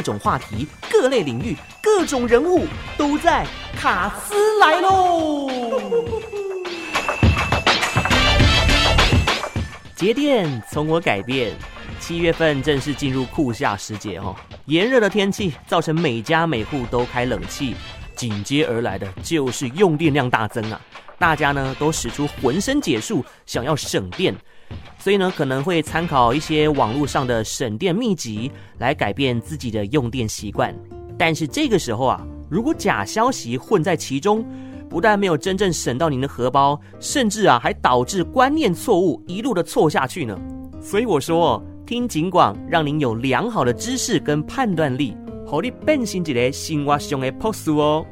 各种话题、各类领域、各种人物都在卡斯来喽！节电从我改变。七月份正式进入酷夏时节哦，炎热的天气造成每家每户都开冷气，紧接而来的就是用电量大增啊！大家呢都使出浑身解数，想要省电，所以呢可能会参考一些网络上的省电秘籍来改变自己的用电习惯。但是这个时候啊，如果假消息混在其中，不但没有真正省到您的荷包，甚至啊还导致观念错误，一路的错下去呢。所以我说。听警广，让您有良好的知识跟判断力，好你变成一个生活上的朴素哦。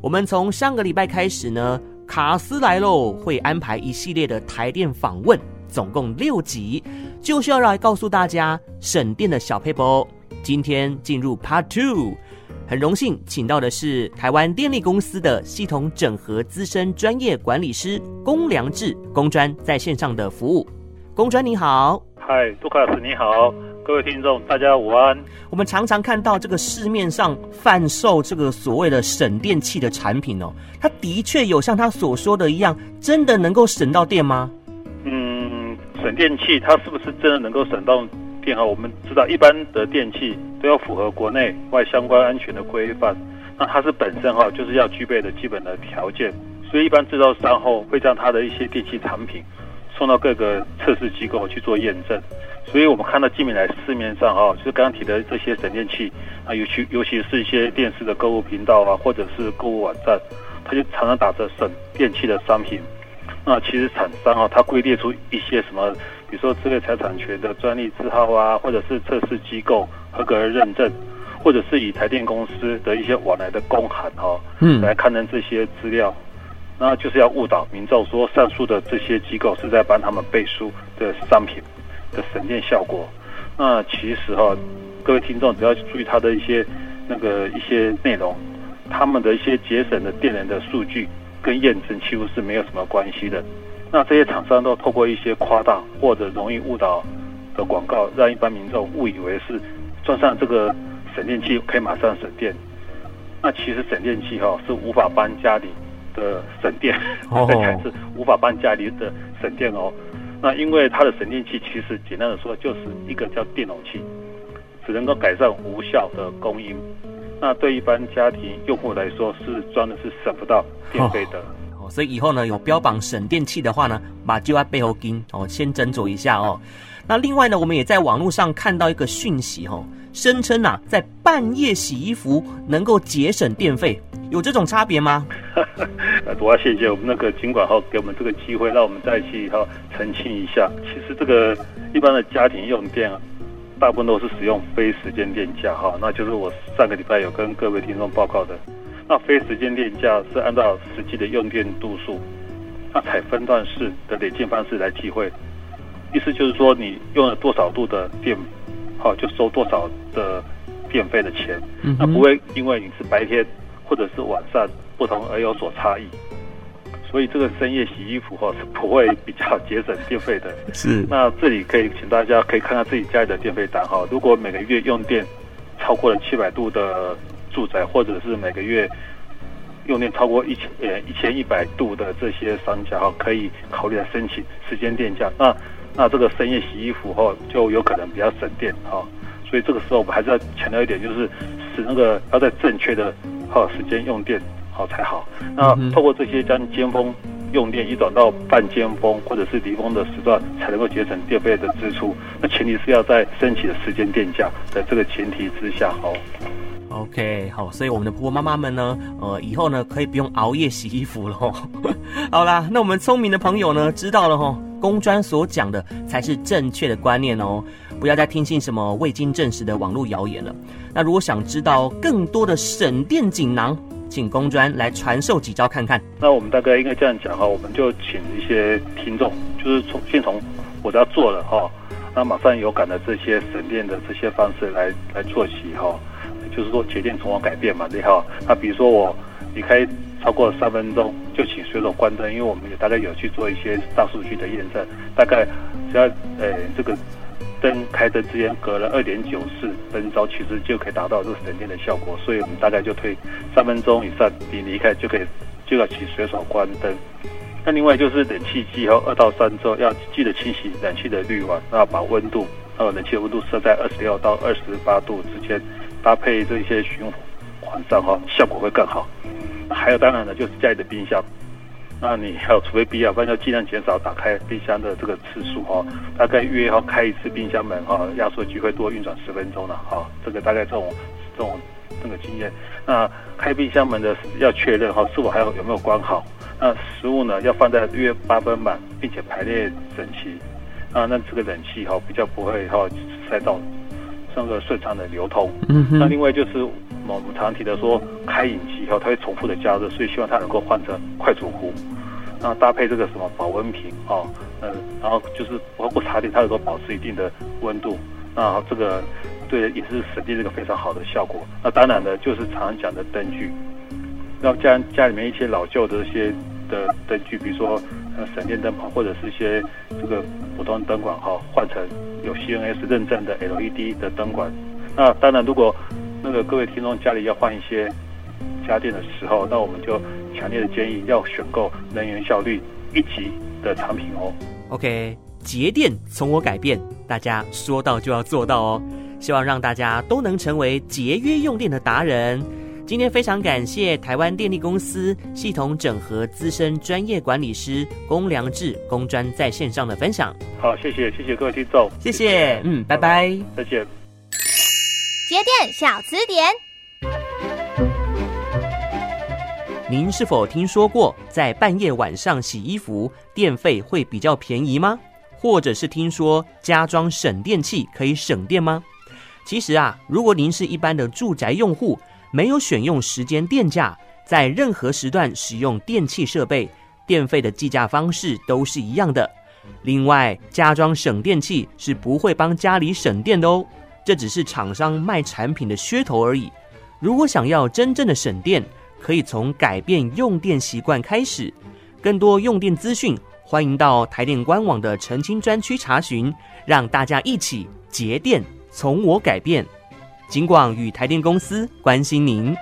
我们从上个礼拜开始呢，卡斯来喽会安排一系列的台电访问，总共六集，就是要来告诉大家省电的小撇步。今天进入 Part Two，很荣幸请到的是台湾电力公司的系统整合资深专业管理师龚良志龚专在线上的服务。龚专你好。嗨，杜卡斯你好，各位听众大家午安。我们常常看到这个市面上贩售这个所谓的省电器的产品哦，它的确有像他所说的一样，真的能够省到电吗？电器它是不是真的能够省到电啊？我们知道一般的电器都要符合国内外相关安全的规范，那它是本身哈就是要具备的基本的条件，所以一般制造商后会将它的一些电器产品。送到各个测试机构去做验证，所以我们看到近年来市面上哈，就是刚刚提的这些省电器啊，尤其尤其是一些电视的购物频道啊，或者是购物网站，它就常常打着省电器的商品。那其实厂商啊，它归列出一些什么，比如说智慧财产权的专利字号啊，或者是测试机构合格的认证，或者是以台电公司的一些往来的公函哈，嗯，来刊登这些资料。那就是要误导民众说，上述的这些机构是在帮他们背书的商品的省电效果。那其实哈，各位听众只要注意它的一些那个一些内容，他们的一些节省的电能的数据跟验证几乎是没有什么关系的。那这些厂商都透过一些夸大或者容易误导的广告，让一般民众误以为是装上这个省电器可以马上省电。那其实省电器哈是无法帮家里。的省电，这才是无法帮家里的省电哦。那因为它的省电器其实简单的说就是一个叫电容器，只能够改善无效的供应。那对一般家庭用户来说，是装的是省不到电费的。哦，所以以后呢，有标榜省电器的话呢，把就在背后跟哦，先斟酌一下哦。那另外呢，我们也在网络上看到一个讯息哦，声称啊，在半夜洗衣服能够节省电费。有这种差别吗？我要谢谢我们那个尽管哈给我们这个机会，让我们再去哈澄清一下。其实这个一般的家庭用电啊，大部分都是使用非时间电价哈，那就是我上个礼拜有跟各位听众报告的。那非时间电价是按照实际的用电度数，那采分段式的累进方式来计汇。意思就是说，你用了多少度的电，好就收多少的电费的钱，那不会因为你是白天。或者是晚上不同而有所差异，所以这个深夜洗衣服哈是不会比较节省电费的。是，那这里可以请大家可以看看自己家里的电费单哈。如果每个月用电超过了七百度的住宅，或者是每个月用电超过一千呃一千一百度的这些商家哈，可以考虑来申请时间电价。那那这个深夜洗衣服哈就有可能比较省电哈。所以这个时候我们还是要强调一点，就是使那个要在正确的。哈时间用电好才好。那透过这些将尖峰用电移转到半尖峰或者是离峰的时段，才能够节省电费的支出。那前提是要在升起的时间电价的这个前提之下，好。OK，好，所以我们的婆婆妈妈们呢，呃，以后呢可以不用熬夜洗衣服了。好啦，那我们聪明的朋友呢，知道了哈，公专所讲的才是正确的观念哦，不要再听信什么未经证实的网络谣言了。那如果想知道更多的省电锦囊，请龚专来传授几招看看。那我们大概应该这样讲哈，我们就请一些听众，就是从先从我要做的哈，那马上有感的这些省电的这些方式来来做起哈。就是说节电从我改变嘛，对哈。那比如说我离开超过三分钟，就请随手关灯，因为我们也大概有去做一些大数据的验证，大概只要呃这个灯开灯之间隔了二点九四分钟，其实就可以达到这个省电的效果。所以我们大概就推三分钟以上，你离开就可以就要去随手关灯。那另外就是冷气机后二到三周要记得清洗冷气的滤网，那把温度还有冷气的温度设在二十六到二十八度之间，搭配这些循环上哈，效果会更好。还有当然呢，就是家里的冰箱。那你还有除非必要，不然要尽量减少打开冰箱的这个次数哈。大概约要开一次冰箱门哈，压缩机会多运转十分钟了哈。这个大概这种这种这个经验。那开冰箱门的要确认哈，是否还有有没有关好？那食物呢要放在约八分满，并且排列整齐。啊，那这个冷气哈比较不会哈塞到那个顺畅的流通。那另外就是。我们常提的说，开饮机以后它会重复的加热，所以希望它能够换成快煮壶，那搭配这个什么保温瓶啊，嗯，然后就是包括茶点，它能够保持一定的温度，那这个对也是省电这个非常好的效果。那当然呢，就是常常讲的灯具，要家家里面一些老旧的一些的灯具，比如说呃省电灯泡或者是一些这个普通灯管哈，换成有 CNS 认证的 LED 的灯管。那当然如果那个各位听众家里要换一些家电的时候，那我们就强烈的建议要选购能源效率一级的产品哦。OK，节电从我改变，大家说到就要做到哦。希望让大家都能成为节约用电的达人。今天非常感谢台湾电力公司系统整合资深专业管理师龚良志龚专在线上的分享。好，谢谢谢谢各位听众，谢谢，嗯，拜拜，再见。节电小词典。您是否听说过在半夜晚上洗衣服电费会比较便宜吗？或者是听说加装省电器可以省电吗？其实啊，如果您是一般的住宅用户，没有选用时间电价，在任何时段使用电器设备，电费的计价方式都是一样的。另外，加装省电器是不会帮家里省电的哦。这只是厂商卖产品的噱头而已。如果想要真正的省电，可以从改变用电习惯开始。更多用电资讯，欢迎到台电官网的澄清专区查询。让大家一起节电，从我改变。警广与台电公司关心您。